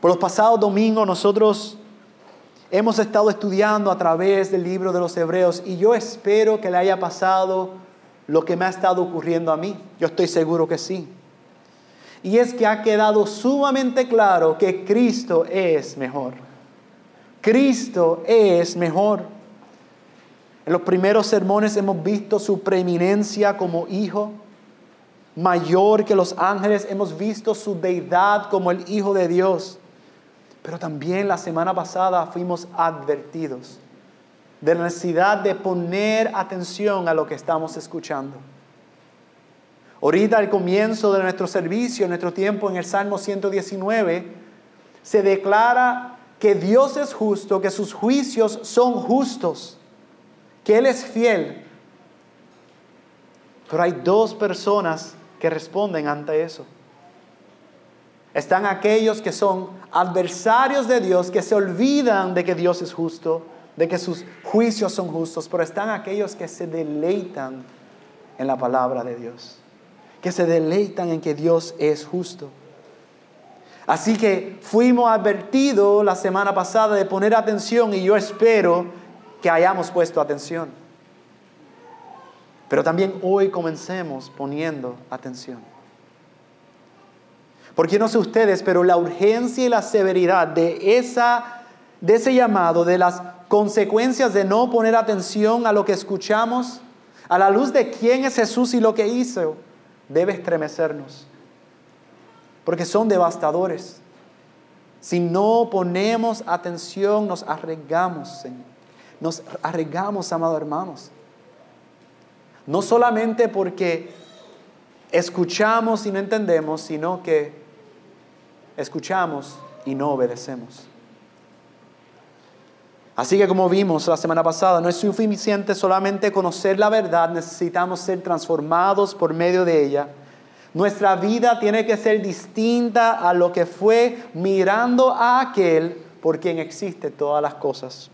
Por los pasados domingos nosotros hemos estado estudiando a través del libro de los Hebreos y yo espero que le haya pasado lo que me ha estado ocurriendo a mí. Yo estoy seguro que sí. Y es que ha quedado sumamente claro que Cristo es mejor. Cristo es mejor. En los primeros sermones hemos visto su preeminencia como hijo, mayor que los ángeles, hemos visto su deidad como el Hijo de Dios. Pero también la semana pasada fuimos advertidos de la necesidad de poner atención a lo que estamos escuchando. Ahorita al comienzo de nuestro servicio, nuestro tiempo en el Salmo 119, se declara que Dios es justo, que sus juicios son justos, que Él es fiel. Pero hay dos personas que responden ante eso. Están aquellos que son adversarios de Dios, que se olvidan de que Dios es justo, de que sus juicios son justos, pero están aquellos que se deleitan en la palabra de Dios, que se deleitan en que Dios es justo. Así que fuimos advertidos la semana pasada de poner atención y yo espero que hayamos puesto atención. Pero también hoy comencemos poniendo atención. Porque no sé ustedes, pero la urgencia y la severidad de, esa, de ese llamado, de las consecuencias de no poner atención a lo que escuchamos, a la luz de quién es Jesús y lo que hizo, debe estremecernos. Porque son devastadores. Si no ponemos atención, nos arriesgamos, Señor. Nos arriesgamos, amados hermanos. No solamente porque escuchamos y no entendemos, sino que escuchamos y no obedecemos. Así que como vimos la semana pasada, no es suficiente solamente conocer la verdad, necesitamos ser transformados por medio de ella. Nuestra vida tiene que ser distinta a lo que fue mirando a aquel por quien existe todas las cosas.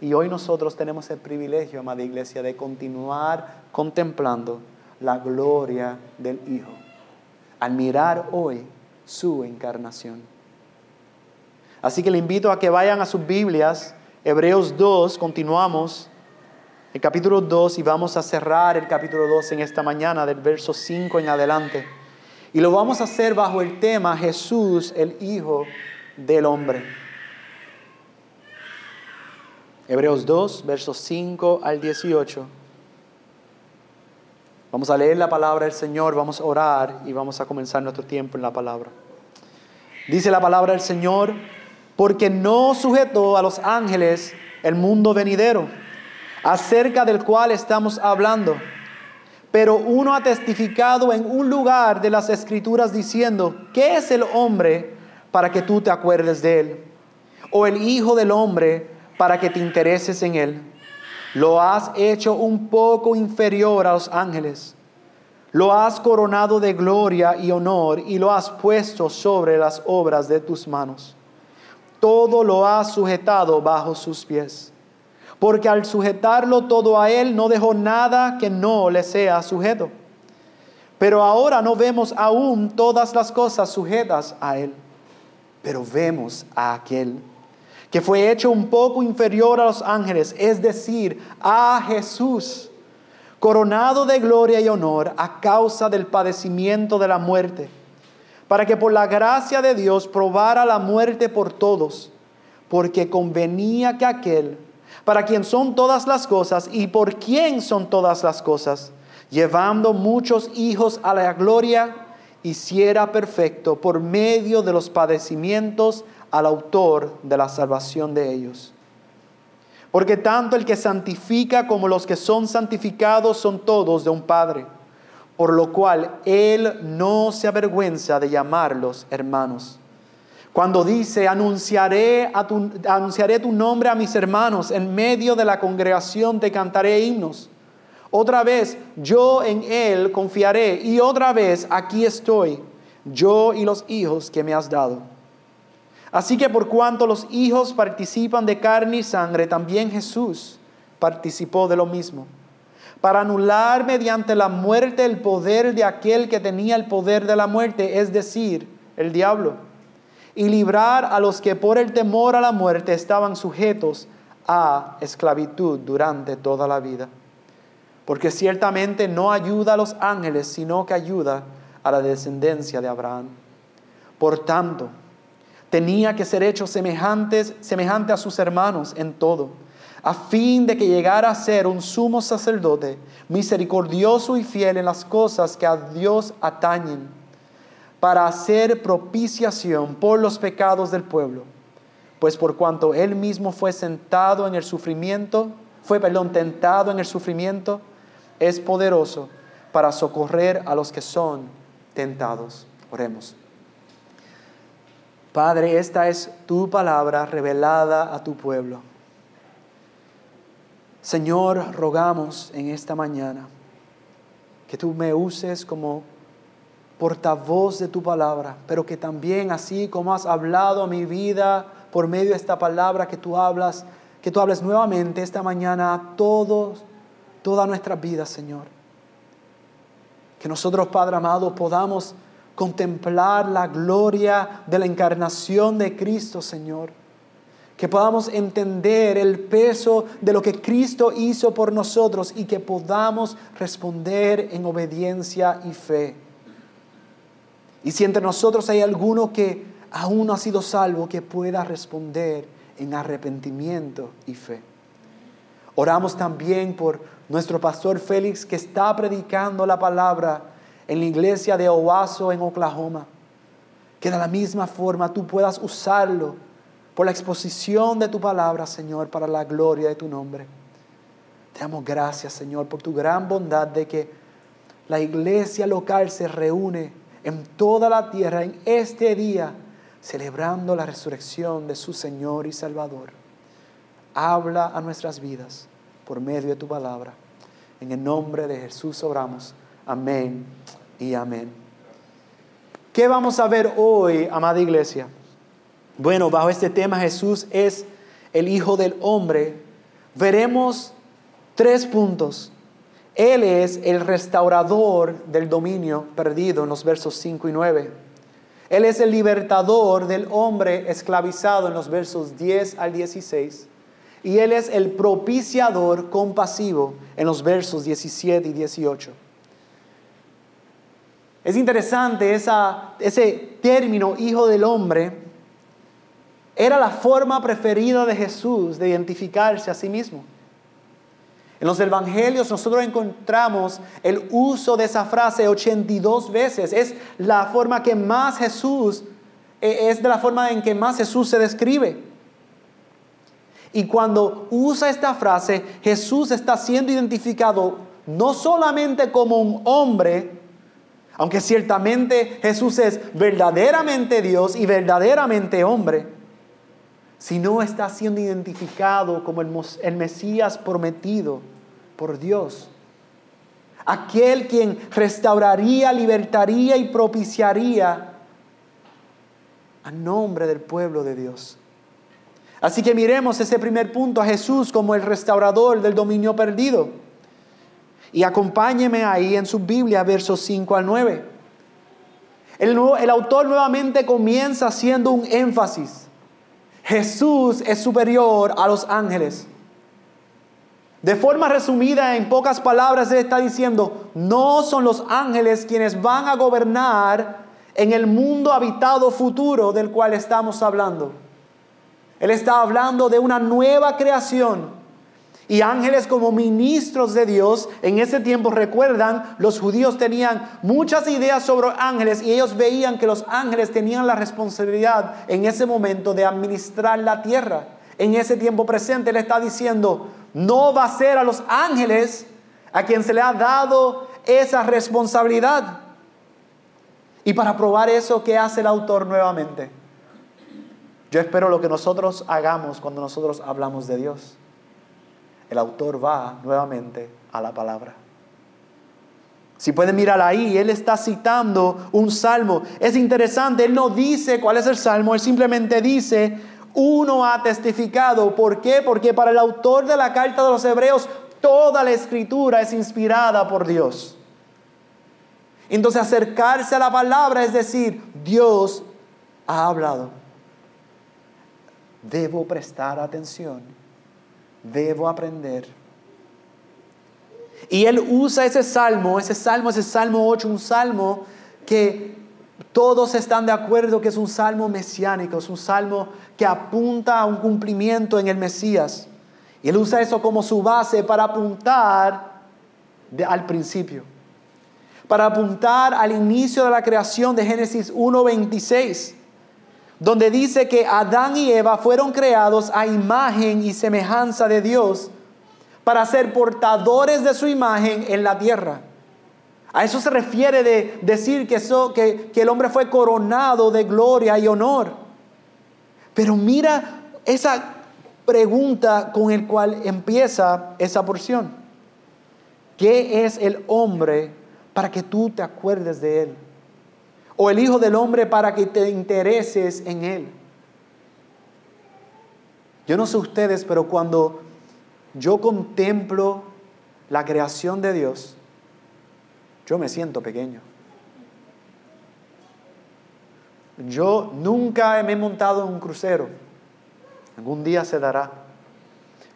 Y hoy nosotros tenemos el privilegio, amada iglesia, de continuar contemplando la gloria del Hijo. Al mirar hoy su encarnación. Así que le invito a que vayan a sus Biblias, Hebreos 2, continuamos, el capítulo 2 y vamos a cerrar el capítulo 2 en esta mañana del verso 5 en adelante. Y lo vamos a hacer bajo el tema Jesús, el Hijo del Hombre. Hebreos 2, versos 5 al 18. Vamos a leer la palabra del Señor, vamos a orar y vamos a comenzar nuestro tiempo en la palabra. Dice la palabra del Señor, porque no sujetó a los ángeles el mundo venidero, acerca del cual estamos hablando. Pero uno ha testificado en un lugar de las escrituras diciendo, ¿qué es el hombre para que tú te acuerdes de él? O el hijo del hombre para que te intereses en él lo has hecho un poco inferior a los ángeles. Lo has coronado de gloria y honor y lo has puesto sobre las obras de tus manos. Todo lo has sujetado bajo sus pies. Porque al sujetarlo todo a Él no dejó nada que no le sea sujeto. Pero ahora no vemos aún todas las cosas sujetas a Él. Pero vemos a aquel que fue hecho un poco inferior a los ángeles, es decir, a Jesús, coronado de gloria y honor a causa del padecimiento de la muerte, para que por la gracia de Dios probara la muerte por todos, porque convenía que aquel, para quien son todas las cosas y por quien son todas las cosas, llevando muchos hijos a la gloria, hiciera perfecto por medio de los padecimientos al autor de la salvación de ellos. Porque tanto el que santifica como los que son santificados son todos de un Padre, por lo cual Él no se avergüenza de llamarlos hermanos. Cuando dice, anunciaré, tu, anunciaré tu nombre a mis hermanos, en medio de la congregación te cantaré himnos. Otra vez, yo en Él confiaré y otra vez, aquí estoy, yo y los hijos que me has dado. Así que por cuanto los hijos participan de carne y sangre, también Jesús participó de lo mismo, para anular mediante la muerte el poder de aquel que tenía el poder de la muerte, es decir, el diablo, y librar a los que por el temor a la muerte estaban sujetos a esclavitud durante toda la vida. Porque ciertamente no ayuda a los ángeles, sino que ayuda a la descendencia de Abraham. Por tanto, tenía que ser hecho semejantes, semejante a sus hermanos en todo, a fin de que llegara a ser un sumo sacerdote, misericordioso y fiel en las cosas que a Dios atañen, para hacer propiciación por los pecados del pueblo pues por cuanto él mismo fue sentado en el sufrimiento, fue, perdón, tentado en el sufrimiento, es poderoso para socorrer a los que son tentados. Oremos. Padre, esta es tu palabra revelada a tu pueblo. Señor, rogamos en esta mañana que tú me uses como portavoz de tu palabra, pero que también así como has hablado a mi vida, por medio de esta palabra que tú hablas, que tú hables nuevamente esta mañana a todos, toda nuestra vida, Señor. Que nosotros, Padre amado, podamos contemplar la gloria de la encarnación de Cristo, Señor. Que podamos entender el peso de lo que Cristo hizo por nosotros y que podamos responder en obediencia y fe. Y si entre nosotros hay alguno que aún no ha sido salvo, que pueda responder en arrepentimiento y fe. Oramos también por nuestro pastor Félix que está predicando la palabra en la iglesia de Owasso en Oklahoma. Que de la misma forma tú puedas usarlo por la exposición de tu palabra, Señor, para la gloria de tu nombre. Te damos gracias, Señor, por tu gran bondad de que la iglesia local se reúne en toda la tierra en este día celebrando la resurrección de su Señor y Salvador. Habla a nuestras vidas por medio de tu palabra. En el nombre de Jesús oramos. Amén y amén. ¿Qué vamos a ver hoy, amada iglesia? Bueno, bajo este tema Jesús es el Hijo del Hombre. Veremos tres puntos. Él es el restaurador del dominio perdido en los versos 5 y 9. Él es el libertador del hombre esclavizado en los versos 10 al 16. Y Él es el propiciador compasivo en los versos 17 y 18. Es interesante ese término, hijo del hombre, era la forma preferida de Jesús de identificarse a sí mismo. En los evangelios nosotros encontramos el uso de esa frase 82 veces. Es la forma que más Jesús, e, es de la forma en que más Jesús se describe. Y cuando usa esta frase, Jesús está siendo identificado no solamente como un hombre, aunque ciertamente Jesús es verdaderamente Dios y verdaderamente hombre, sino está siendo identificado como el, Mesías prometido por Dios. Aquel quien restauraría, libertaría y propiciaría a nombre del pueblo de Dios. Así que miremos ese primer punto a Jesús como el restaurador del dominio perdido. Y acompáñeme ahí en su Biblia, versos 5 al 9. El, el autor nuevamente comienza haciendo un énfasis. Jesús es superior a los ángeles. De forma resumida, en pocas palabras, Él está diciendo, no son los ángeles quienes van a gobernar en el mundo habitado futuro del cual estamos hablando. Él está hablando de una nueva creación y ángeles como ministros de Dios, en ese tiempo recuerdan, los judíos tenían muchas ideas sobre ángeles y ellos veían que los ángeles tenían la responsabilidad en ese momento de administrar la tierra. En ese tiempo presente Él está diciendo, no va a ser a los ángeles a quien se le ha dado esa responsabilidad. Y para probar eso, ¿qué hace el autor nuevamente? Yo espero lo que nosotros hagamos cuando nosotros hablamos de Dios el autor va nuevamente a la palabra. Si pueden mirar ahí, él está citando un salmo. Es interesante, él no dice cuál es el salmo, él simplemente dice, uno ha testificado. ¿Por qué? Porque para el autor de la carta de los hebreos, toda la escritura es inspirada por Dios. Entonces acercarse a la palabra es decir, Dios ha hablado. debo prestar atención, debo aprender. Y él usa ese salmo, ese salmo, ese salmo 8, un salmo que todos están de acuerdo que es un salmo mesiánico, es un salmo que apunta a un cumplimiento en el Mesías. Y él usa eso como su base para apuntar al principio, para apuntar al inicio de la creación de Génesis 1.26, donde dice que Adán y Eva fueron creados a imagen y semejanza de Dios para ser portadores de su imagen en la tierra. A eso se refiere de decir que, que, el hombre fue coronado de gloria y honor. Pero mira esa pregunta con el cual empieza esa porción. ¿Qué es el hombre para que tú te acuerdes de él? O el Hijo del Hombre para que te intereses en él. Yo no sé ustedes, pero cuando yo contemplo la creación de Dios, yo me siento pequeño. Yo nunca me he montado en un crucero. Algún día se dará.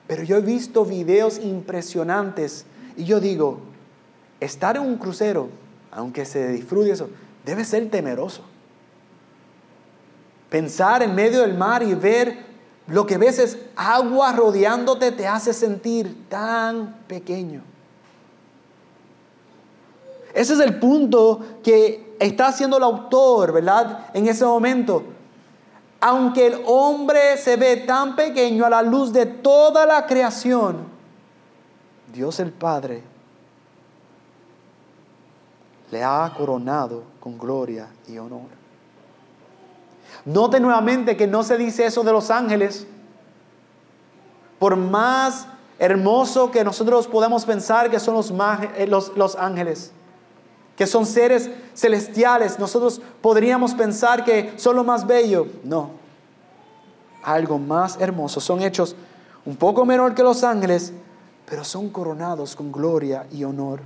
Pero yo he visto videos impresionantes y yo digo, estar en un crucero, aunque se disfrute eso, debe ser temeroso. Pensar en medio del mar y ver lo que ves es agua rodeándote te hace sentir tan pequeño. Ese es el punto que está haciendo el autor, ¿verdad? En ese momento. Aunque el hombre se ve tan pequeño a la luz de toda la creación, Dios el Padre le ha coronado con gloria y honor. Note nuevamente que no se dice eso de los ángeles. Por más hermoso que nosotros podamos pensar que son los, eh, los, los ángeles, que son seres celestiales, nosotros podríamos pensar que son lo más bello. No, algo más hermoso. Son hechos un poco menor que los ángeles, pero son coronados con gloria y honor.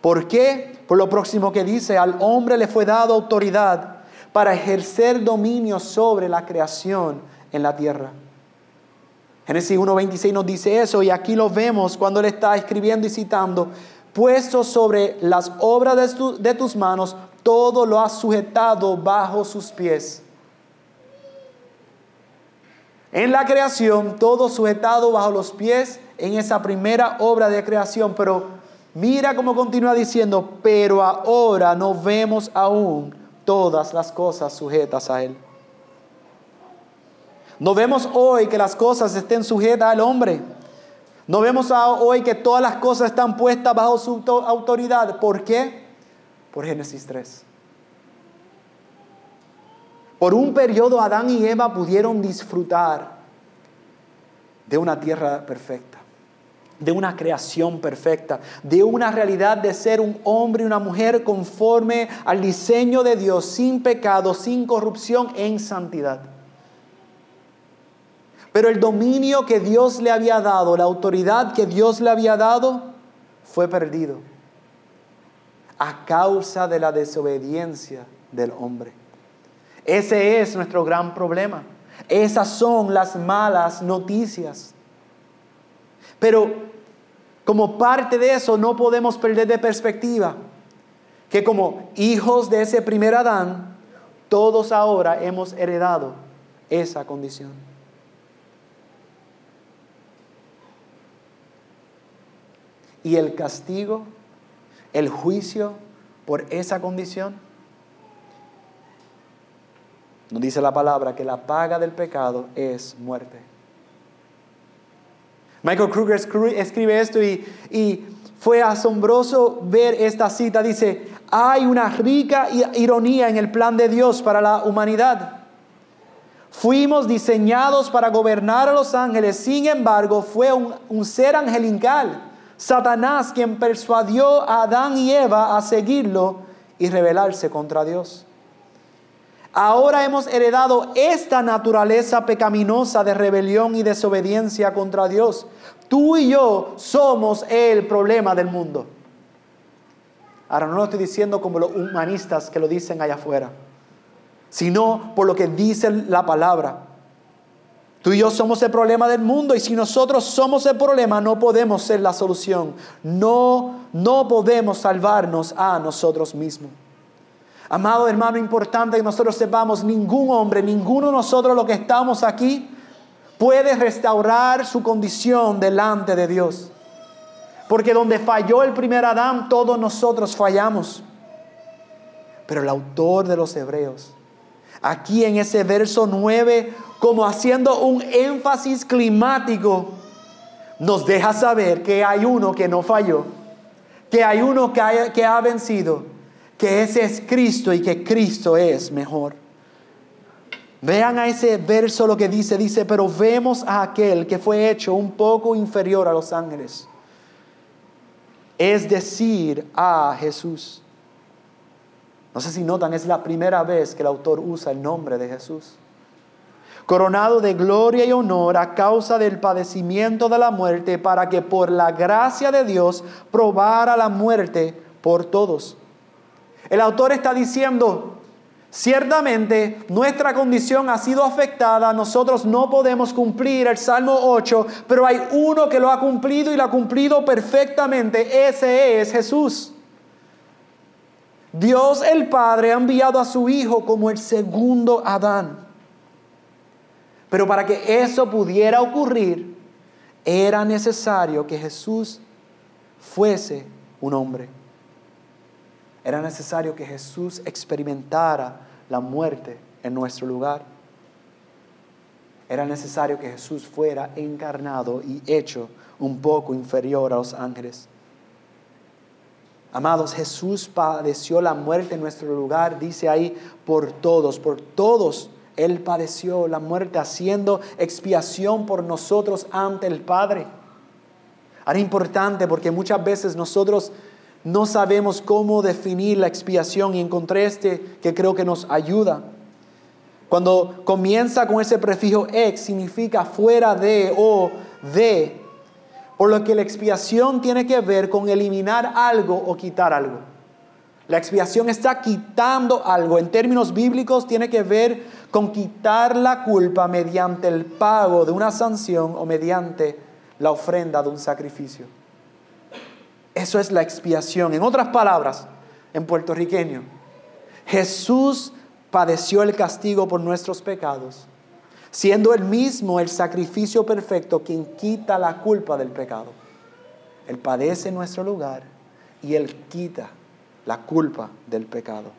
¿Por qué? Por lo próximo que dice, al hombre le fue dado autoridad para ejercer dominio sobre la creación en la tierra. Génesis 1.26 nos dice eso y aquí lo vemos cuando él está escribiendo y citando, puesto sobre las obras de, tus manos, todo lo has sujetado bajo sus pies. En la creación, todo sujetado bajo los pies en esa primera obra de creación, pero mira cómo continúa diciendo, pero ahora no vemos aún todas las cosas sujetas a Él. No vemos hoy que las cosas estén sujetas al hombre. No vemos hoy que todas las cosas están puestas bajo su autoridad. ¿Por qué? Por Génesis 3. Por un periodo Adán y Eva pudieron disfrutar de una tierra perfecta de una creación perfecta, de una realidad de ser un hombre y una mujer conforme al diseño de Dios, sin pecado, sin corrupción, en santidad. Pero el dominio que Dios le había dado, la autoridad que Dios le había dado, fue perdido a causa de la desobediencia del hombre. Ese es nuestro gran problema. Esas son las malas noticias. Pero como parte de eso no podemos perder de perspectiva que como hijos de ese primer Adán, todos ahora hemos heredado esa condición. Y el castigo, el juicio por esa condición, nos dice la palabra que la paga del pecado es muerte. Michael Kruger escribe esto y, fue asombroso ver esta cita. Dice, hay una rica ironía en el plan de Dios para la humanidad. Fuimos diseñados para gobernar a los ángeles, sin embargo fue un, ser angelical, Satanás, quien persuadió a Adán y Eva a seguirlo y rebelarse contra Dios. Ahora hemos heredado esta naturaleza pecaminosa de rebelión y desobediencia contra Dios. Tú y yo somos el problema del mundo. Ahora no lo estoy diciendo como los humanistas que lo dicen allá afuera, sino por lo que dice la palabra. Tú y yo somos el problema del mundo y si nosotros somos el problema no podemos ser la solución. No, no podemos salvarnos a nosotros mismos. Amado hermano, importante que nosotros sepamos, ningún hombre, ninguno de nosotros los que estamos aquí puede restaurar su condición delante de Dios. Porque donde falló el primer Adán, todos nosotros fallamos. Pero el autor de los Hebreos, aquí en ese verso 9, como haciendo un énfasis climático, nos deja saber que hay uno que no falló, que hay uno que, que ha vencido, que ese es Cristo y que Cristo es mejor. Vean a ese verso lo que dice, dice, pero vemos a aquel que fue hecho un poco inferior a los ángeles. Es decir, a Jesús. No sé si notan, es la primera vez que el autor usa el nombre de Jesús. Coronado de gloria y honor a causa del padecimiento de la muerte, para que por la gracia de Dios probara la muerte por todos. El autor está diciendo, Ciertamente nuestra condición ha sido afectada, nosotros no podemos cumplir el Salmo 8, pero hay uno que lo ha cumplido y lo ha cumplido perfectamente, ese es Jesús. Dios el Padre ha enviado a su Hijo como el segundo Adán. Pero para que eso pudiera ocurrir, era necesario que Jesús fuese un hombre. Era necesario que Jesús experimentara la muerte en nuestro lugar. Era necesario que Jesús fuera encarnado y hecho un poco inferior a los ángeles. Amados, Jesús padeció la muerte en nuestro lugar, dice ahí, por todos, por todos. Él padeció la muerte haciendo expiación por nosotros ante el Padre. Era importante porque muchas veces nosotros no sabemos cómo definir la expiación y encontré este que creo que nos ayuda. Cuando comienza con ese prefijo ex significa fuera de o de, por lo que la expiación tiene que ver con eliminar algo o quitar algo. La expiación está quitando algo. En términos bíblicos tiene que ver con quitar la culpa mediante el pago de una sanción o mediante la ofrenda de un sacrificio. Eso es la expiación. En otras palabras, en puertorriqueño, Jesús padeció el castigo por nuestros pecados, siendo él mismo el sacrificio perfecto quien quita la culpa del pecado. Él padece en nuestro lugar y él quita la culpa del pecado.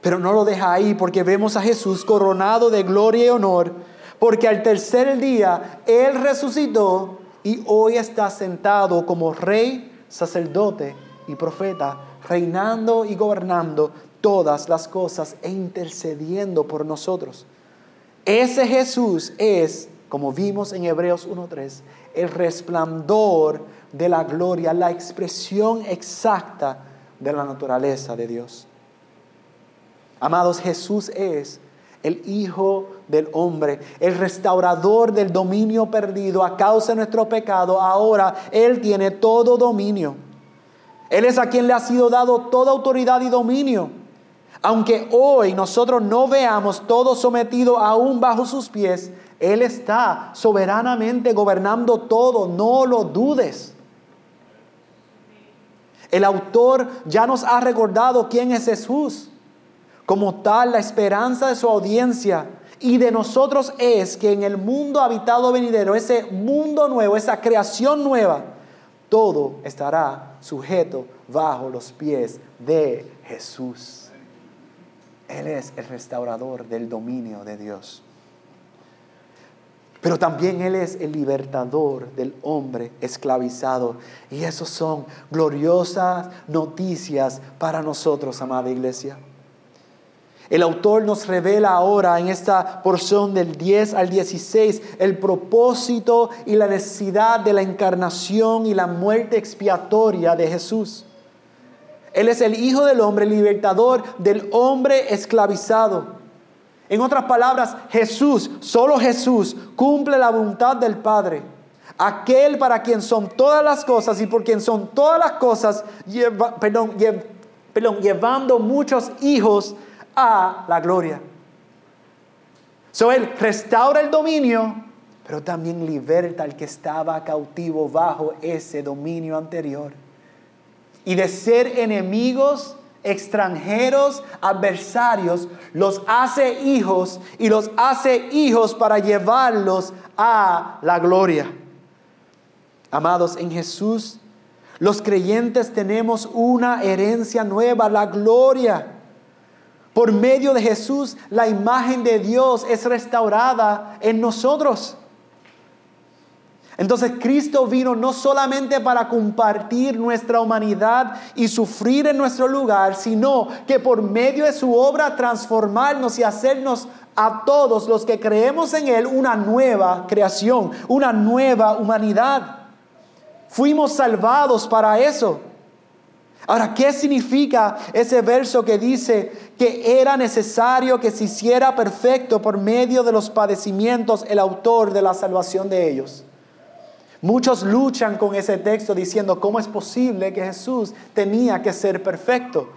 Pero no lo deja ahí porque vemos a Jesús coronado de gloria y honor, porque al tercer día Él resucitó y hoy está sentado como rey, sacerdote y profeta, reinando y gobernando todas las cosas e intercediendo por nosotros. Ese Jesús es, como vimos en Hebreos 1.3, el resplandor de la gloria, la expresión exacta de la naturaleza de Dios. Amados, Jesús es el Hijo del Hombre, el restaurador del dominio perdido a causa de nuestro pecado. Ahora Él tiene todo dominio. Él es a quien le ha sido dado toda autoridad y dominio. Aunque hoy nosotros no veamos todo sometido aún bajo sus pies, Él está soberanamente gobernando todo, no lo dudes. El autor ya nos ha recordado quién es Jesús. Como tal, la esperanza de su audiencia y de nosotros es que en el mundo habitado venidero, ese mundo nuevo, esa creación nueva, todo estará sujeto bajo los pies de Jesús. Él es el restaurador del dominio de Dios. Pero también Él es el libertador del hombre esclavizado. Y eso son gloriosas noticias para nosotros, amada iglesia. El autor nos revela ahora en esta porción del 10 al 16 el propósito y la necesidad de la encarnación y la muerte expiatoria de Jesús. Él es el Hijo del Hombre, libertador del hombre esclavizado. En otras palabras, Jesús, solo Jesús, cumple la voluntad del Padre. Aquel para quien son todas las cosas y por quien son todas las cosas, perdón, llevando muchos hijos a la gloria. So Él restaura el dominio, pero también liberta al que estaba cautivo bajo ese dominio anterior. Y de ser enemigos, extranjeros, adversarios, los hace hijos y los hace hijos para llevarlos a la gloria. Amados, en Jesús los creyentes tenemos una herencia nueva, la gloria. Por medio de Jesús, la imagen de Dios es restaurada en nosotros. Entonces Cristo vino no solamente para compartir nuestra humanidad y sufrir en nuestro lugar, sino que por medio de su obra transformarnos y hacernos a todos los que creemos en Él una nueva creación, una nueva humanidad. Fuimos salvados para eso. Ahora, ¿qué significa ese verso que dice que era necesario que se hiciera perfecto por medio de los padecimientos el autor de la salvación de ellos? Muchos luchan con ese texto diciendo, ¿cómo es posible que Jesús tenía que ser perfecto?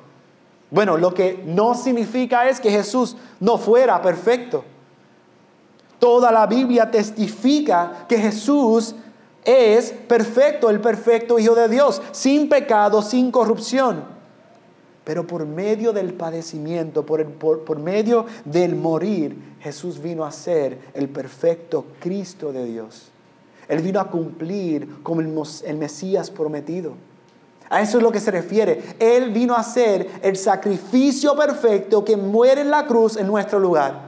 Bueno, lo que no significa es que Jesús no fuera perfecto. Toda la Biblia testifica que Jesús es perfecto, el perfecto Hijo de Dios, sin pecado, sin corrupción. Pero por medio del padecimiento, por, por, medio del morir, Jesús vino a ser el perfecto Cristo de Dios. Él vino a cumplir como el, el Mesías prometido. A eso es lo que se refiere. Él vino a ser el sacrificio perfecto que muere en la cruz en nuestro lugar.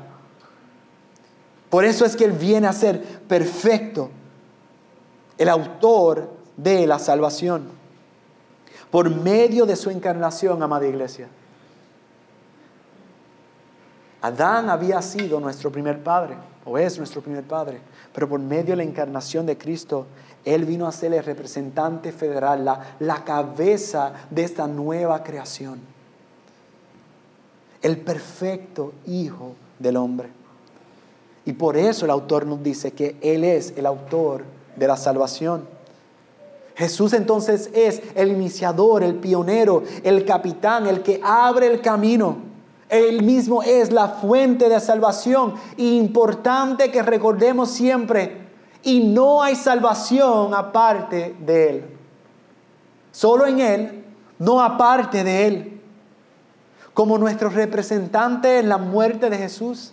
Por eso es que Él viene a ser perfecto el autor de la salvación, por medio de su encarnación, amada iglesia. Adán había sido nuestro primer padre, o es nuestro primer padre, pero por medio de la encarnación de Cristo, Él vino a ser el representante federal, la, la cabeza de esta nueva creación, el perfecto Hijo del hombre. Y por eso el autor nos dice que Él es el autor de la salvación. Jesús entonces es el iniciador, el pionero, el capitán, el que abre el camino. Él mismo es la fuente de salvación. Importante que recordemos siempre, y no hay salvación aparte de Él. Solo en Él, no aparte de Él. Como nuestro representante en la muerte de Jesús,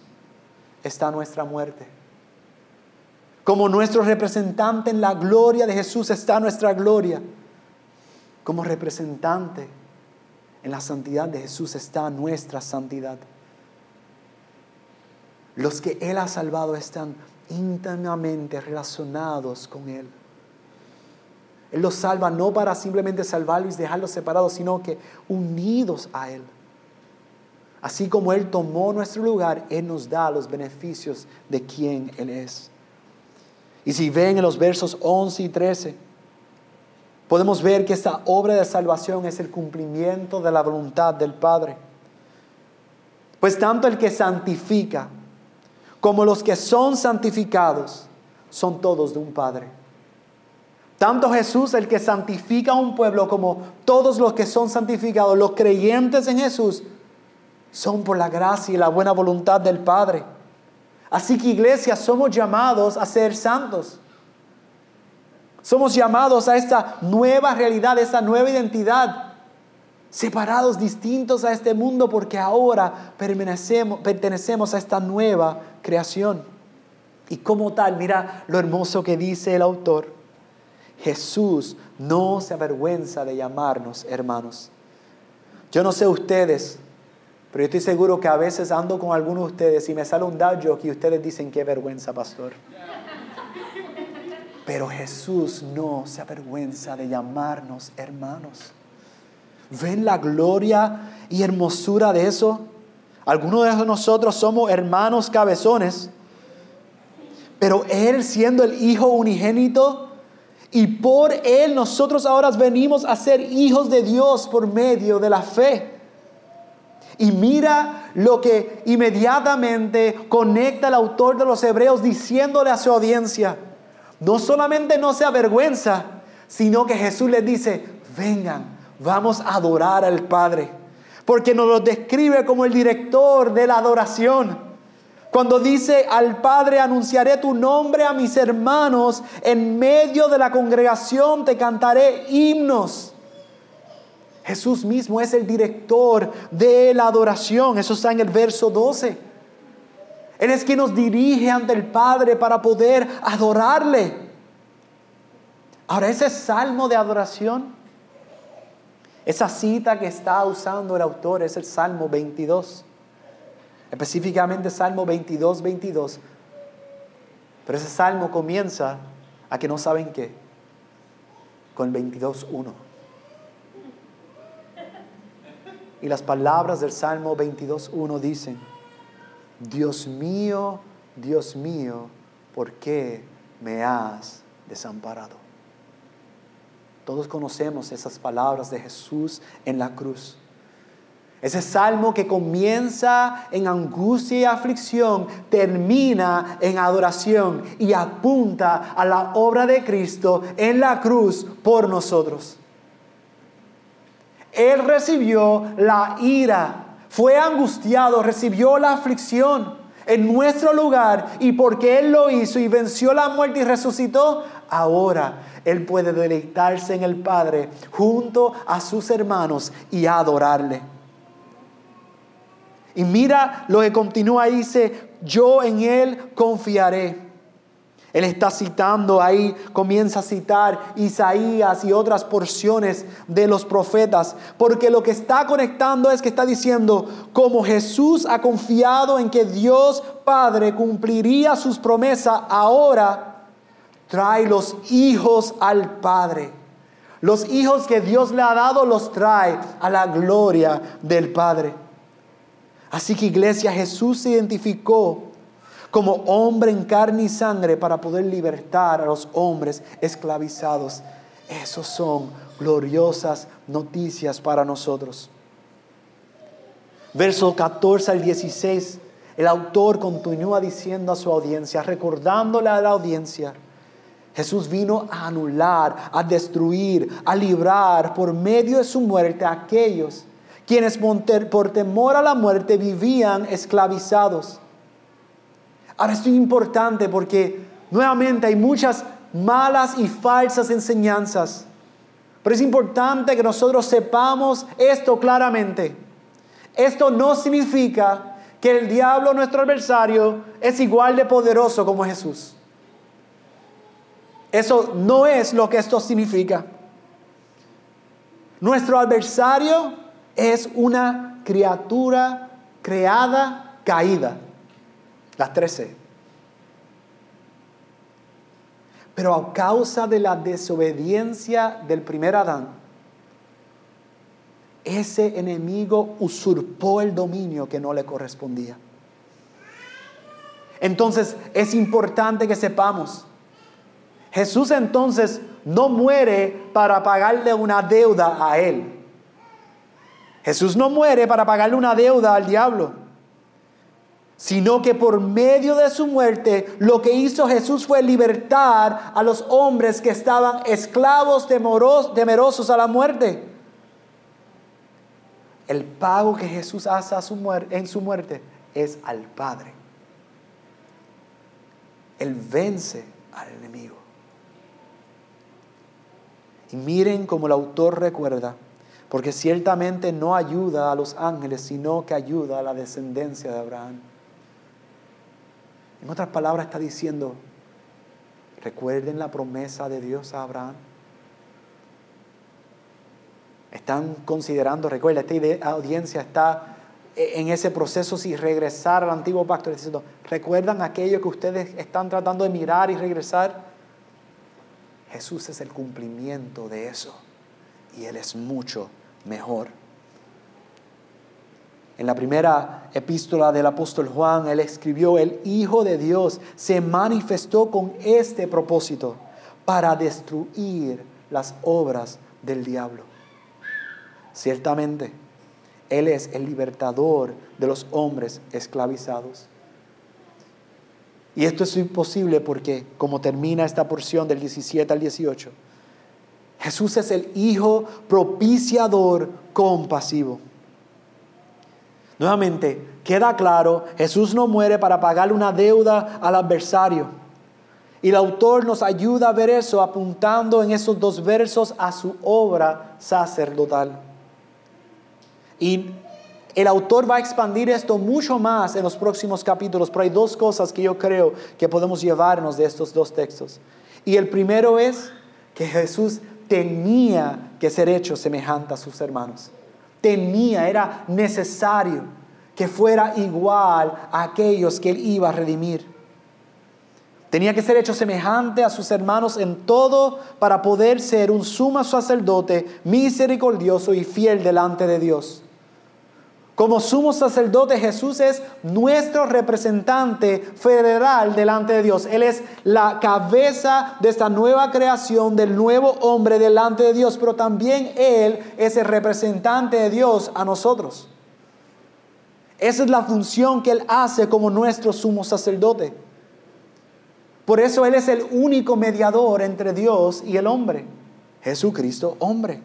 está nuestra muerte. Como nuestro representante en la gloria de Jesús está nuestra gloria. Como representante en la santidad de Jesús está nuestra santidad. Los que Él ha salvado están íntimamente relacionados con Él. Él los salva no para simplemente salvarlos y dejarlos separados, sino que unidos a Él. Así como Él tomó nuestro lugar, Él nos da los beneficios de quien Él es. Y si ven en los versos 11 y 13, podemos ver que esta obra de salvación es el cumplimiento de la voluntad del Padre. Pues tanto el que santifica como los que son santificados son todos de un Padre. Tanto Jesús, el que santifica a un pueblo, como todos los que son santificados, los creyentes en Jesús, son por la gracia y la buena voluntad del Padre. Así que iglesia, somos llamados a ser santos. Somos llamados a esta nueva realidad, a esta nueva identidad, separados, distintos a este mundo, porque ahora pertenecemos, pertenecemos a esta nueva creación. Y como tal, mira lo hermoso que dice el autor. Jesús no se avergüenza de llamarnos hermanos. Yo no sé ustedes, pero yo estoy seguro que a veces ando con algunos de ustedes y me sale un joke y ustedes dicen, qué vergüenza, pastor. Pero Jesús no se avergüenza de llamarnos hermanos. ¿Ven la gloria y hermosura de eso? Algunos de nosotros somos hermanos cabezones, pero Él siendo el Hijo unigénito, y por Él nosotros ahora venimos a ser hijos de Dios por medio de la fe. Y mira lo que inmediatamente conecta el autor de los Hebreos diciéndole a su audiencia. No solamente no se avergüenza, sino que Jesús les dice, vengan, vamos a adorar al Padre. Porque nos lo describe como el director de la adoración. Cuando dice al Padre, anunciaré tu nombre a mis hermanos, en medio de la congregación te cantaré himnos. Jesús mismo es el director de la adoración. Eso está en el verso 12. Él es quien nos dirige ante el Padre para poder adorarle. Ahora, ese salmo de adoración, esa cita que está usando el autor es el Salmo 22. Específicamente Salmo 22, 22. Pero ese salmo comienza a que no saben qué. Con 22, 1. Y las palabras del Salmo 22, 1 dicen, Dios mío, Dios mío, ¿por qué me has desamparado? Todos conocemos esas palabras de Jesús en la cruz. Ese salmo que comienza en angustia y aflicción, termina en adoración y apunta a la obra de Cristo en la cruz por nosotros. Él recibió la ira, fue angustiado, recibió la aflicción en nuestro lugar y porque Él lo hizo y venció la muerte y resucitó, ahora él puede deleitarse en el Padre junto a sus hermanos y adorarle. Y mira lo que continúa dice, yo en Él confiaré. Él está citando ahí, comienza a citar Isaías y otras porciones de los profetas, porque lo que está conectando es que está diciendo, como Jesús ha confiado en que Dios Padre cumpliría sus promesas, ahora trae los hijos al Padre. Los hijos que Dios le ha dado los trae a la gloria del Padre. Así que iglesia, Jesús se identificó como hombre en carne y sangre para poder libertar a los hombres esclavizados. Esos son gloriosas noticias para nosotros. Verso 14 al 16, el autor continúa diciendo a su audiencia, recordándole a la audiencia, Jesús vino a anular, a destruir, a librar por medio de su muerte a aquellos quienes por temor a la muerte vivían esclavizados. Ahora esto es importante porque nuevamente hay muchas malas y falsas enseñanzas. Pero es importante que nosotros sepamos esto claramente. Esto no significa que el diablo, nuestro adversario, es igual de poderoso como Jesús. Eso no es lo que esto significa. Nuestro adversario es una criatura creada, caída. Las 13. Pero a causa de la desobediencia del primer Adán, ese enemigo usurpó el dominio que no le correspondía. Entonces es importante que sepamos Jesús entonces no muere para pagarle una deuda a él. Jesús no muere para pagarle una deuda al diablo, sino que por medio de su muerte lo que hizo Jesús fue libertar a los hombres que estaban esclavos temerosos a la muerte. El pago que Jesús hace en su muerte es al Padre. Él vence al enemigo. Y miren como el autor recuerda, porque ciertamente no ayuda a los ángeles, sino que ayuda a la descendencia de Abraham. En otras palabras está diciendo, recuerden la promesa de Dios a Abraham. Están considerando, recuerda, esta audiencia está en ese proceso si regresar al antiguo pacto, diciendo, ¿recuerdan aquello que ustedes están tratando de mirar y regresar? Jesús es el cumplimiento de eso y Él es mucho mejor. En la primera epístola del apóstol Juan, él escribió, el Hijo de Dios se manifestó con este propósito, para destruir las obras del diablo. Ciertamente, Él es el libertador de los hombres esclavizados. Y esto es imposible porque, como termina esta porción del 17 al 18, Jesús es el Hijo propiciador compasivo. Nuevamente, queda claro, Jesús no muere para pagarle una deuda al adversario. Y el autor nos ayuda a ver eso apuntando en esos dos versos a su obra sacerdotal. Y el autor va a expandir esto mucho más en los próximos capítulos, pero hay dos cosas que yo creo que podemos llevarnos de estos dos textos. Y el primero es que Jesús tenía que ser hecho semejante a sus hermanos. Era necesario que fuera igual a aquellos que él iba a redimir. Tenía que ser hecho semejante a sus hermanos en todo para poder ser un sumo sacerdote misericordioso y fiel delante de Dios. Como sumo sacerdote, Jesús es nuestro representante federal delante de Dios. Él es la cabeza de esta nueva creación, del nuevo hombre delante de Dios, pero también Él es el representante de Dios a nosotros. Esa es la función que Él hace como nuestro sumo sacerdote. Por eso Él es el único mediador entre Dios y el hombre. Jesucristo, hombre.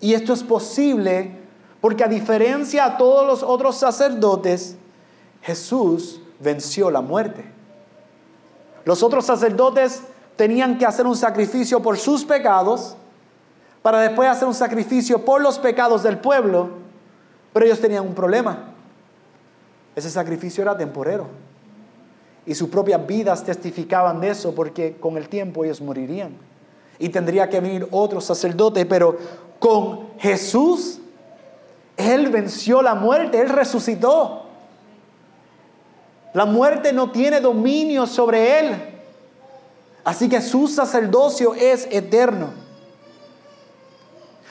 Y esto es posible porque a diferencia a todos los otros sacerdotes, Jesús venció la muerte. Los otros sacerdotes tenían que hacer un sacrificio por sus pecados para después hacer un sacrificio por los pecados del pueblo pero ellos tenían un problema. Ese sacrificio era temporero. Y sus propias vidas testificaban de eso porque con el tiempo ellos morirían. Y tendría que venir otro sacerdote, pero con Jesús, Él venció la muerte, Él resucitó. La muerte no tiene dominio sobre Él. Así que su sacerdocio es eterno.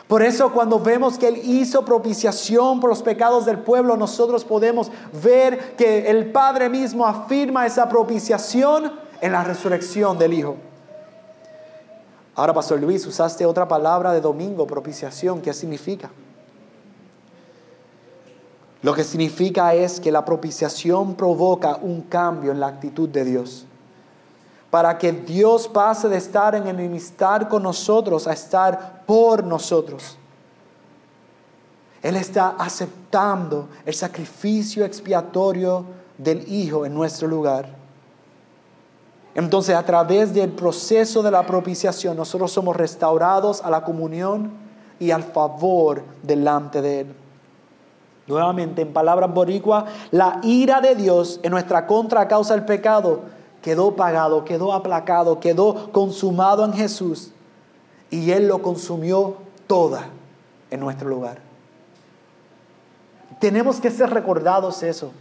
Por eso cuando vemos que Él hizo propiciación por los pecados del pueblo, nosotros podemos ver que el Padre mismo afirma esa propiciación en la resurrección del Hijo. Ahora, Pastor Luis, usaste otra palabra de domingo, propiciación. ¿Qué significa? Lo que significa es que la propiciación provoca un cambio en la actitud de Dios para que Dios pase de estar en enemistad con nosotros a estar por nosotros. Él está aceptando el sacrificio expiatorio del Hijo en nuestro lugar. Entonces, a través del proceso de la propiciación, nosotros somos restaurados a la comunión y al favor delante de Él. Nuevamente, en palabras boricua, la ira de Dios en nuestra contra causa del pecado quedó pagado, quedó aplacado, quedó consumado en Jesús y Él lo consumió toda en nuestro lugar. Tenemos que ser recordados eso.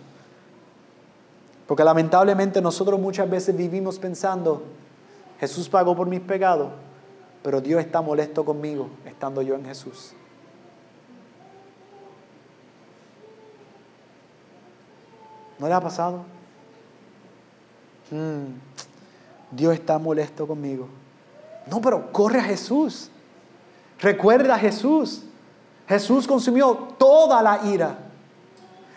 Porque lamentablemente nosotros muchas veces vivimos pensando, Jesús pagó por mis pecados, pero Dios está molesto conmigo estando yo en Jesús. ¿No le ha pasado? Mm, Dios está molesto conmigo. No, pero corre a Jesús. Recuerda a Jesús. Jesús consumió toda la ira.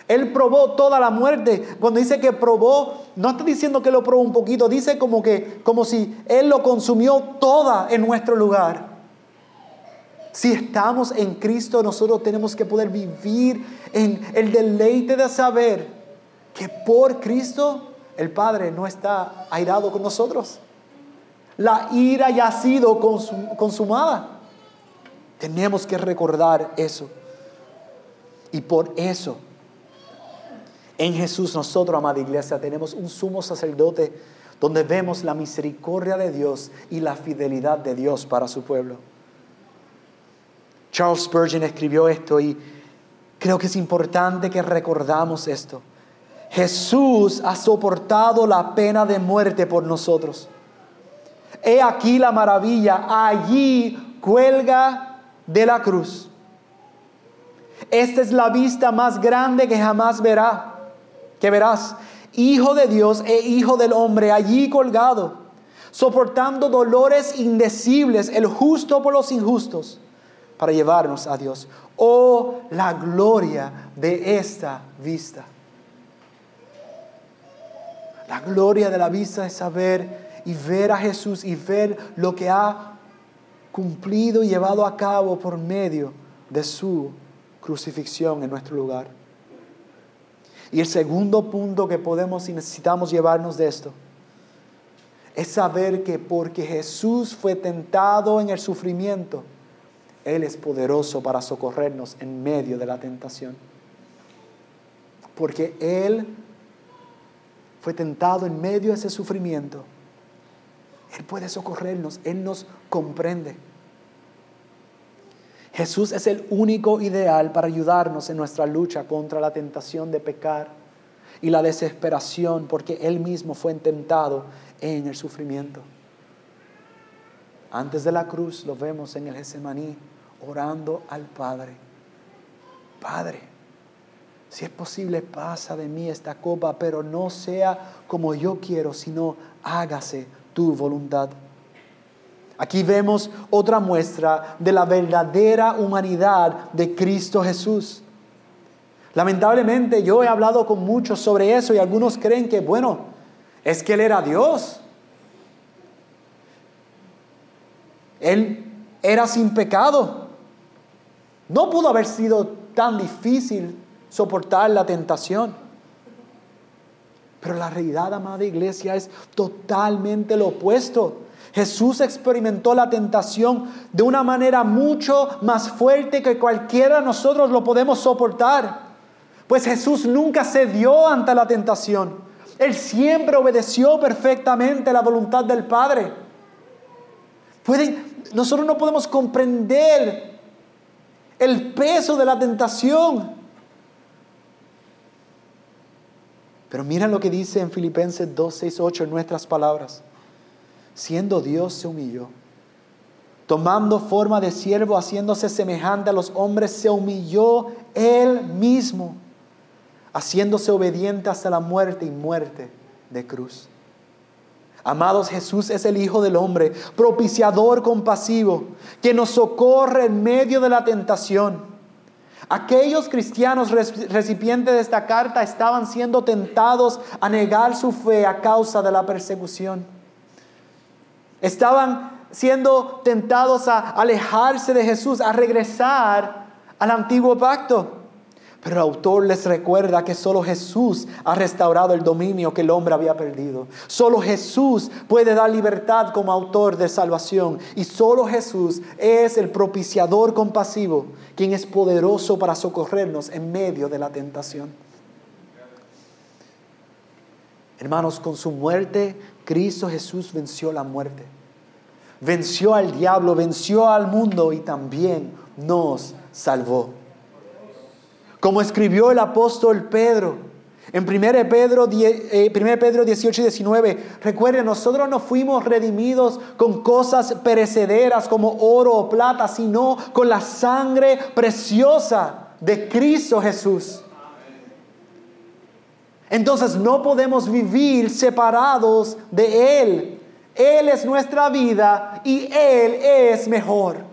Él probó toda la muerte. Cuando dice que probó, no está diciendo que lo probó un poquito, dice como que como si él lo consumió toda en nuestro lugar. Si estamos en Cristo, nosotros tenemos que poder vivir en el deleite de saber que por Cristo el Padre no está airado con nosotros. La ira ya ha sido consumada. Tenemos que recordar eso. Y por eso, en Jesús nosotros, amada iglesia, tenemos un sumo sacerdote donde vemos la misericordia de Dios y la fidelidad de Dios para su pueblo. Charles Spurgeon escribió esto y creo que es importante que recordamos esto. Jesús ha soportado la pena de muerte por nosotros. He aquí la maravilla, allí cuelga de la cruz. Esta es la vista más grande que jamás verá, que verás. Hijo de Dios e hijo del hombre, allí colgado, soportando dolores indecibles, el justo por los injustos, para llevarnos a Dios. Oh, la gloria de esta vista. La gloria de la vista es saber y ver a Jesús y ver lo que ha cumplido y llevado a cabo por medio de su crucifixión en nuestro lugar. Y el segundo punto que podemos y necesitamos llevarnos de esto es saber que porque Jesús fue tentado en el sufrimiento, Él es poderoso para socorrernos en medio de la tentación. Porque Él fue tentado en medio de ese sufrimiento. Él puede socorrernos, Él nos comprende. Jesús es el único ideal para ayudarnos en nuestra lucha contra la tentación de pecar y la desesperación, porque Él mismo fue tentado en el sufrimiento. Antes de la cruz lo vemos en el Getsemaní orando al Padre. Padre, si es posible, pasa de mí esta copa, pero no sea como yo quiero, sino hágase tu voluntad. Aquí vemos otra muestra de la verdadera humanidad de Cristo Jesús. Lamentablemente yo he hablado con muchos sobre eso y algunos creen que, bueno, es que Él era Dios. Él era sin pecado. No pudo haber sido tan difícil soportar la tentación. Pero la realidad, amada iglesia, es totalmente lo opuesto. Jesús experimentó la tentación de una manera mucho más fuerte que cualquiera de nosotros lo podemos soportar. Pues Jesús nunca cedió ante la tentación. Él siempre obedeció perfectamente la voluntad del Padre. Pueden, nosotros no podemos comprender el peso de la tentación. Pero miren lo que dice en Filipenses 2, 6, 8 en nuestras palabras siendo Dios, se humilló. Tomando forma de siervo, haciéndose semejante a los hombres, se humilló él mismo, haciéndose obediente hasta la muerte y muerte de cruz. Amados, Jesús es el Hijo del Hombre, propiciador compasivo, que nos socorre en medio de la tentación. Aquellos cristianos recipientes de esta carta estaban siendo tentados a negar su fe a causa de la persecución. Estaban siendo tentados a alejarse de Jesús, a regresar al antiguo pacto. Pero el autor les recuerda que solo Jesús ha restaurado el dominio que el hombre había perdido. Solo Jesús puede dar libertad como autor de salvación. Y solo Jesús es el propiciador compasivo, quien es poderoso para socorrernos en medio de la tentación. Hermanos, con su muerte, Cristo Jesús venció la muerte. Venció al diablo, venció al mundo y también nos salvó. Como escribió el apóstol Pedro en 1 Pedro, 1 eh, Pedro 18 y 19, recuerden, nosotros no fuimos redimidos con cosas perecederas como oro o plata, sino con la sangre preciosa de Cristo Jesús. Entonces no podemos vivir separados de Él. Él es nuestra vida y Él es mejor.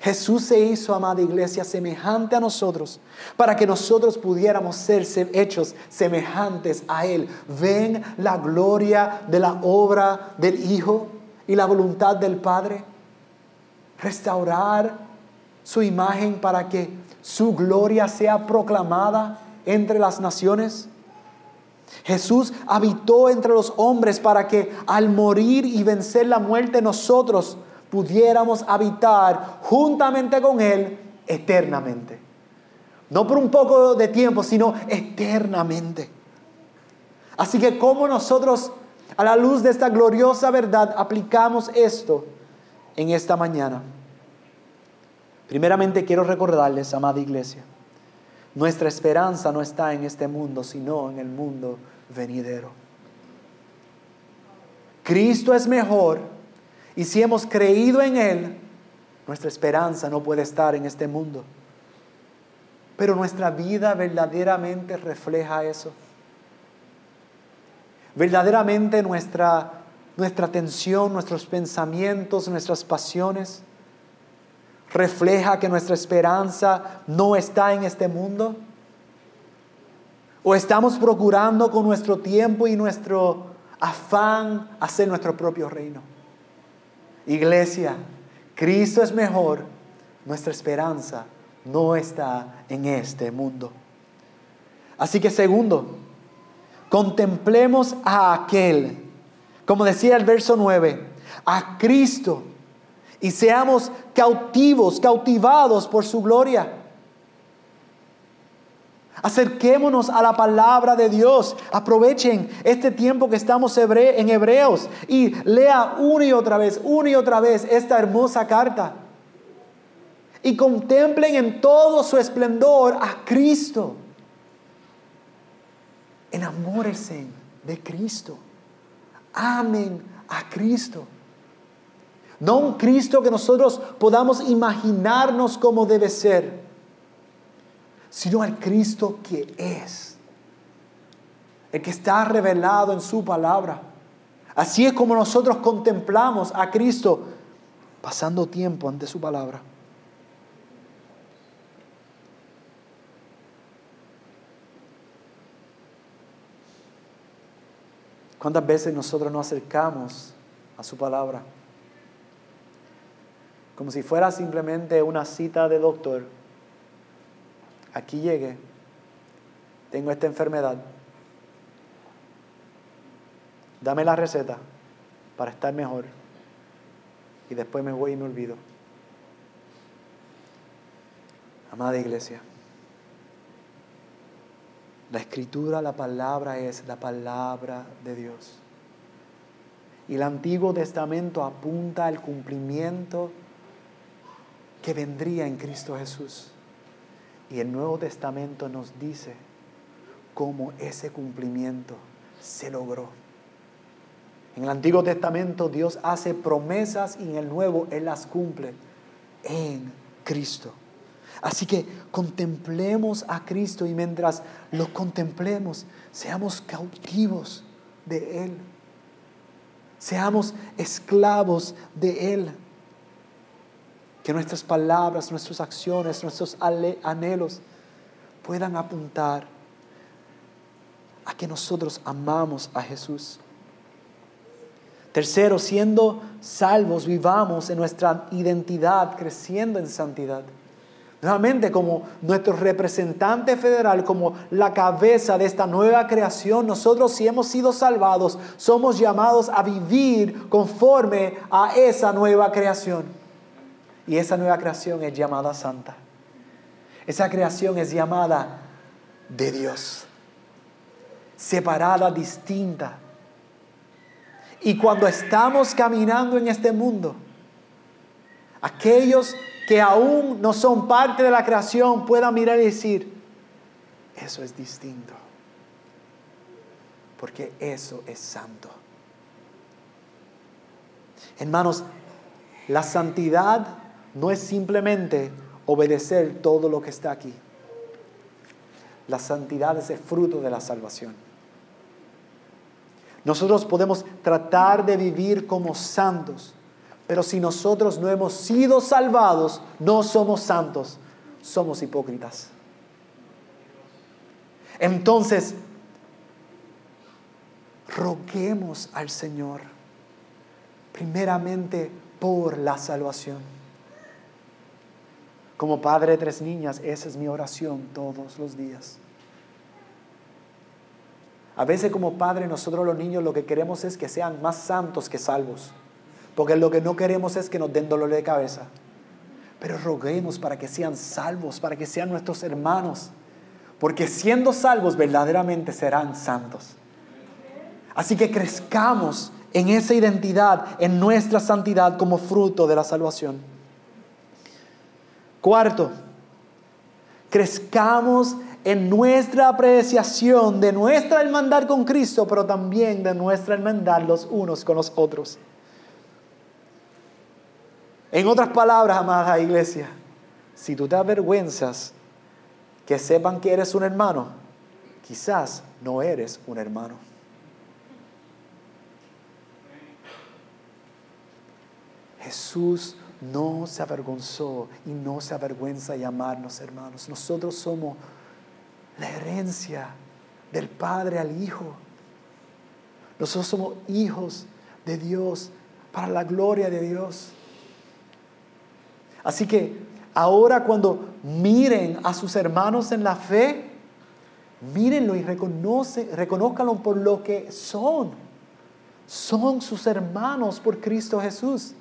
Jesús se hizo, amada iglesia, semejante a nosotros, para que nosotros pudiéramos ser hechos semejantes a Él. Ven la gloria de la obra del Hijo y la voluntad del Padre. Restaurar su imagen para que su gloria sea proclamada entre las naciones? Jesús habitó entre los hombres para que al morir y vencer la muerte nosotros pudiéramos habitar juntamente con Él eternamente. No por un poco de tiempo, sino eternamente. Así que como nosotros, a la luz de esta gloriosa verdad, aplicamos esto en esta mañana. Primeramente quiero recordarles, amada iglesia, nuestra esperanza no está en este mundo, sino en el mundo venidero. Cristo es mejor y si hemos creído en Él, nuestra esperanza no puede estar en este mundo. Pero nuestra vida verdaderamente refleja eso. Verdaderamente nuestra, nuestra atención, nuestros pensamientos, nuestras pasiones refleja que nuestra esperanza no está en este mundo? ¿O estamos procurando con nuestro tiempo y nuestro afán hacer nuestro propio reino? Iglesia, Cristo es mejor, nuestra esperanza no está en este mundo. Así que segundo, contemplemos a aquel, como decía el verso 9, a Cristo, y seamos cautivos, cautivados por su gloria. Acerquémonos a la palabra de Dios. Aprovechen este tiempo que estamos en Hebreos y lea una y otra vez, una y otra vez esta hermosa carta. Y contemplen en todo su esplendor a Cristo. Enamórense de Cristo. Amen a Cristo. No un Cristo que nosotros podamos imaginarnos como debe ser sino al Cristo que es, el que está revelado en su palabra. Así es como nosotros contemplamos a Cristo pasando tiempo ante su palabra. ¿Cuántas veces nosotros nos acercamos a su palabra? Como si fuera simplemente una cita de doctor aquí llegué, tengo esta enfermedad, dame la receta para estar mejor y después me voy y me olvido. Amada iglesia, la escritura, la palabra es la palabra de Dios. Y el Antiguo Testamento apunta al cumplimiento que vendría en Cristo Jesús. Y el Nuevo Testamento nos dice cómo ese cumplimiento se logró. En el Antiguo Testamento Dios hace promesas y en el Nuevo Él las cumple en Cristo. Así que contemplemos a Cristo y mientras lo contemplemos, seamos cautivos de Él. Seamos esclavos de Él que nuestras palabras, nuestras acciones, nuestros anhelos puedan apuntar a que nosotros amamos a Jesús. Tercero, siendo salvos, vivamos en nuestra identidad, creciendo en santidad. Nuevamente, como nuestro representante federal, como la cabeza de esta nueva creación, nosotros si hemos sido salvados, somos llamados a vivir conforme a esa nueva creación. Y esa nueva creación es llamada santa. Esa creación es llamada de Dios. Separada, distinta. Y cuando estamos caminando en este mundo, aquellos que aún no son parte de la creación puedan mirar y decir, eso es distinto. Porque eso es santo. Hermanos, la santidad no es simplemente obedecer todo lo que está aquí. La santidad es el fruto de la salvación. Nosotros podemos tratar de vivir como santos, pero si nosotros no hemos sido salvados, no somos santos, somos hipócritas. Entonces, roguemos al Señor, primeramente por la salvación. Como padre de tres niñas, esa es mi oración todos los días. A veces como padre nosotros los niños lo que queremos es que sean más santos que salvos. Porque lo que no queremos es que nos den dolor de cabeza. Pero roguemos para que sean salvos, para que sean nuestros hermanos. Porque siendo salvos verdaderamente serán santos. Así que crezcamos en esa identidad, en nuestra santidad como fruto de la salvación. Cuarto, crezcamos en nuestra apreciación de nuestra hermandad con Cristo, pero también de nuestra hermandad los unos con los otros. En otras palabras, amada iglesia, si tú te avergüenzas que sepan que eres un hermano, quizás no eres un hermano. Jesús no se avergonzó y no se avergüenza llamarnos hermanos. Nosotros somos la herencia del Padre al Hijo. Nosotros somos hijos de Dios para la gloria de Dios. Así que ahora cuando miren a sus hermanos en la fe, Mírenlo y reconoce, por lo que son. Son sus hermanos por Cristo Jesús.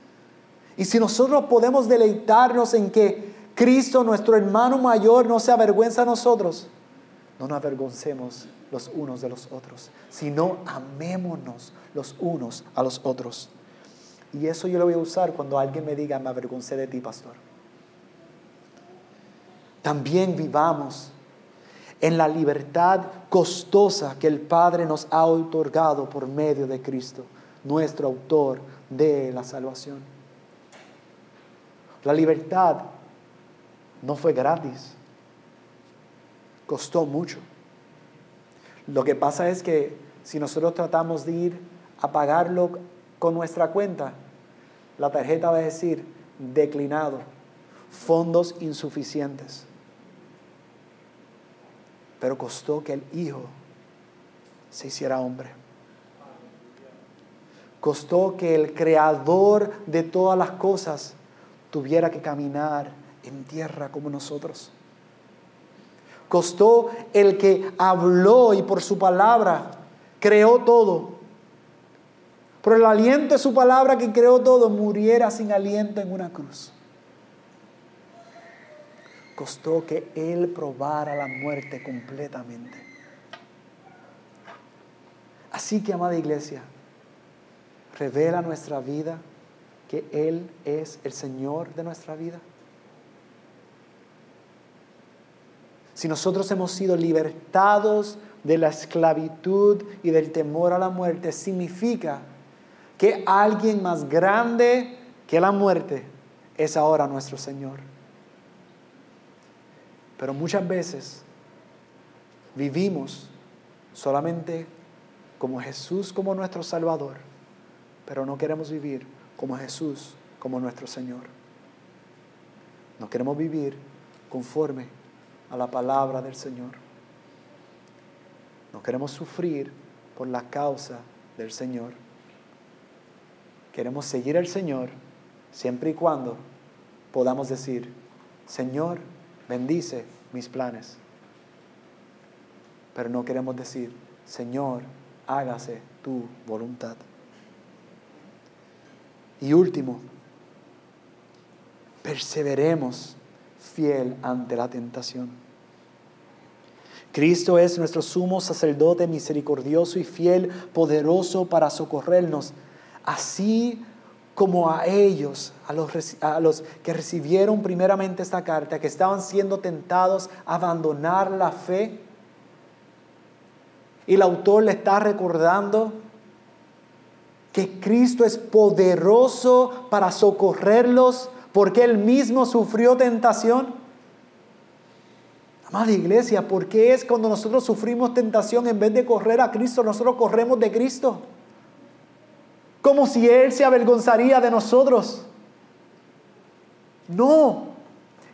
Y si nosotros podemos deleitarnos en que Cristo, nuestro hermano mayor, no se avergüenza a nosotros, no nos avergoncemos los unos de los otros, sino amémonos los unos a los otros. Y eso yo lo voy a usar cuando alguien me diga, me avergoncé de ti, pastor. También vivamos en la libertad costosa que el Padre nos ha otorgado por medio de Cristo, nuestro autor de la salvación. La libertad no fue gratis, costó mucho. Lo que pasa es que si nosotros tratamos de ir a pagarlo con nuestra cuenta, la tarjeta va a decir declinado, fondos insuficientes. Pero costó que el Hijo se hiciera hombre. Costó que el creador de todas las cosas tuviera que caminar en tierra como nosotros. Costó el que habló y por su palabra creó todo. Por el aliento de su palabra que creó todo, muriera sin aliento en una cruz. Costó que Él probara la muerte completamente. Así que, amada iglesia, revela nuestra vida que Él es el Señor de nuestra vida. Si nosotros hemos sido libertados de la esclavitud y del temor a la muerte, significa que alguien más grande que la muerte es ahora nuestro Señor. Pero muchas veces vivimos solamente como Jesús como nuestro Salvador, pero no queremos vivir como Jesús como nuestro Señor. No queremos vivir conforme a la palabra del Señor. No queremos sufrir por la causa del Señor. Queremos seguir al Señor siempre y cuando podamos decir, Señor, bendice mis planes. Pero no queremos decir, Señor, hágase tu voluntad. Y último, perseveremos fiel ante la tentación. Cristo es nuestro sumo sacerdote misericordioso y fiel, poderoso para socorrernos, así como a ellos, a los, que recibieron primeramente esta carta, que estaban siendo tentados a abandonar la fe. Y el autor le está recordando que Cristo es poderoso para socorrerlos porque Él mismo sufrió tentación. Amada iglesia, ¿por qué es cuando nosotros sufrimos tentación en vez de correr a Cristo, nosotros corremos de Cristo? Como si Él se avergonzaría de nosotros. No,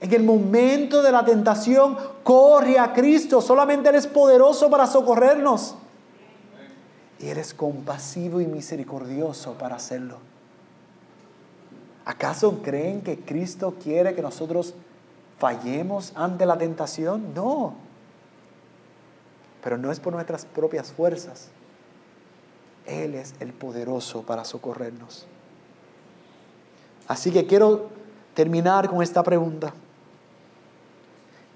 en el momento de la tentación corre a Cristo, solamente Él es poderoso para socorrernos. Y Él es compasivo y misericordioso para hacerlo. ¿Acaso creen que Cristo quiere que nosotros fallemos ante la tentación? No. Pero no es por nuestras propias fuerzas. Él es el poderoso para socorrernos. Así que quiero terminar con esta pregunta.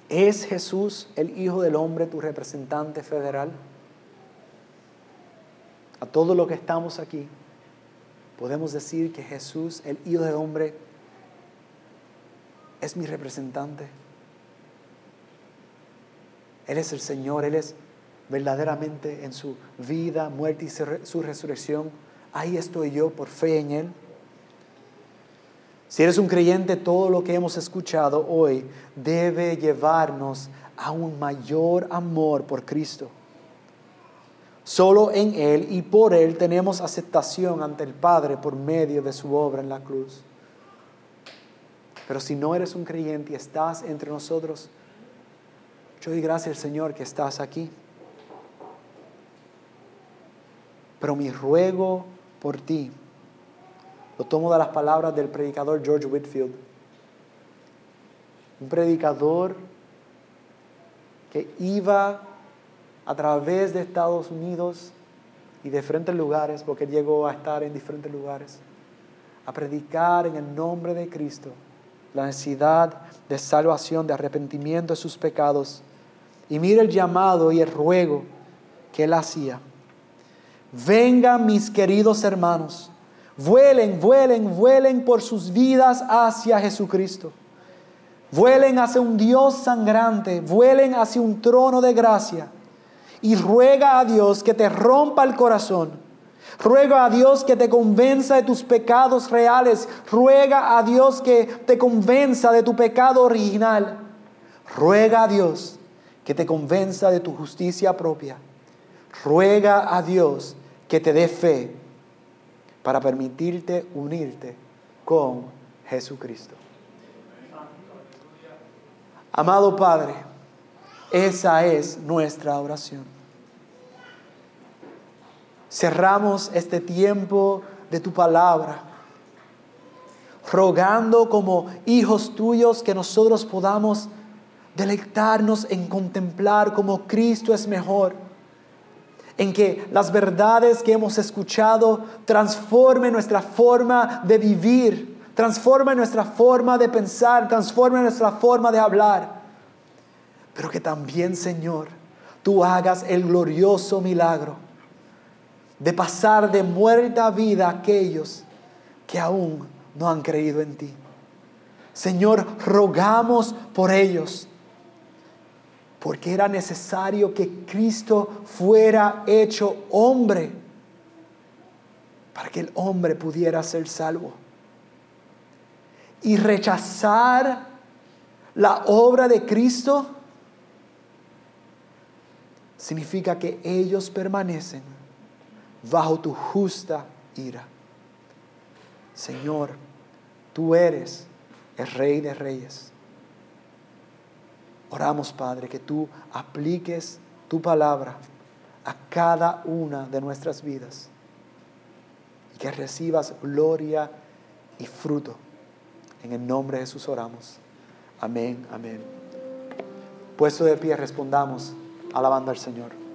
¿Es Jesús, el Hijo del Hombre, tu representante federal? A todos los que estamos aquí, podemos decir que Jesús, el Hijo del Hombre, es mi representante. Él es el Señor, Él es verdaderamente en su vida, muerte y su resurrección. Ahí estoy yo por fe en Él. Si eres un creyente, todo lo que hemos escuchado hoy debe llevarnos a un mayor amor por Cristo. Solo en Él y por Él tenemos aceptación ante el Padre por medio de su obra en la cruz. Pero si no eres un creyente y estás entre nosotros, yo doy gracias al Señor que estás aquí. Pero mi ruego por ti, lo tomo de las palabras del predicador George Whitfield. Un predicador que iba a través de Estados Unidos y de diferentes lugares, porque llegó a estar en diferentes lugares, a predicar en el nombre de Cristo la necesidad de salvación, de arrepentimiento de sus pecados. Y mire el llamado y el ruego que Él hacía. Vengan mis queridos hermanos, vuelen, vuelen, vuelen por sus vidas hacia Jesucristo. Vuelen hacia un Dios sangrante, vuelen hacia un trono de gracia y ruega a Dios que te rompa el corazón. Ruega a Dios que te convenza de tus pecados reales. Ruega a Dios que te convenza de tu pecado original. Ruega a Dios que te convenza de tu justicia propia. Ruega a Dios que te dé fe para permitirte unirte con Jesucristo. Amado Padre, esa es nuestra oración. Cerramos este tiempo de tu palabra, rogando como hijos tuyos que nosotros podamos deleitarnos en contemplar como Cristo es mejor, en que las verdades que hemos escuchado transformen nuestra forma de vivir, transformen nuestra forma de pensar, transformen nuestra forma de hablar pero que también, Señor, tú hagas el glorioso milagro de pasar de muerte a vida a aquellos que aún no han creído en ti. Señor, rogamos por ellos, porque era necesario que Cristo fuera hecho hombre para que el hombre pudiera ser salvo. Y rechazar la obra de Cristo significa que ellos permanecen bajo tu justa ira. Señor, tú eres el Rey de Reyes. Oramos, Padre, que tú apliques tu palabra a cada una de nuestras vidas y que recibas gloria y fruto. En el nombre de Jesús oramos. Amén, amén. Puesto de pie, respondamos alabando al Señor.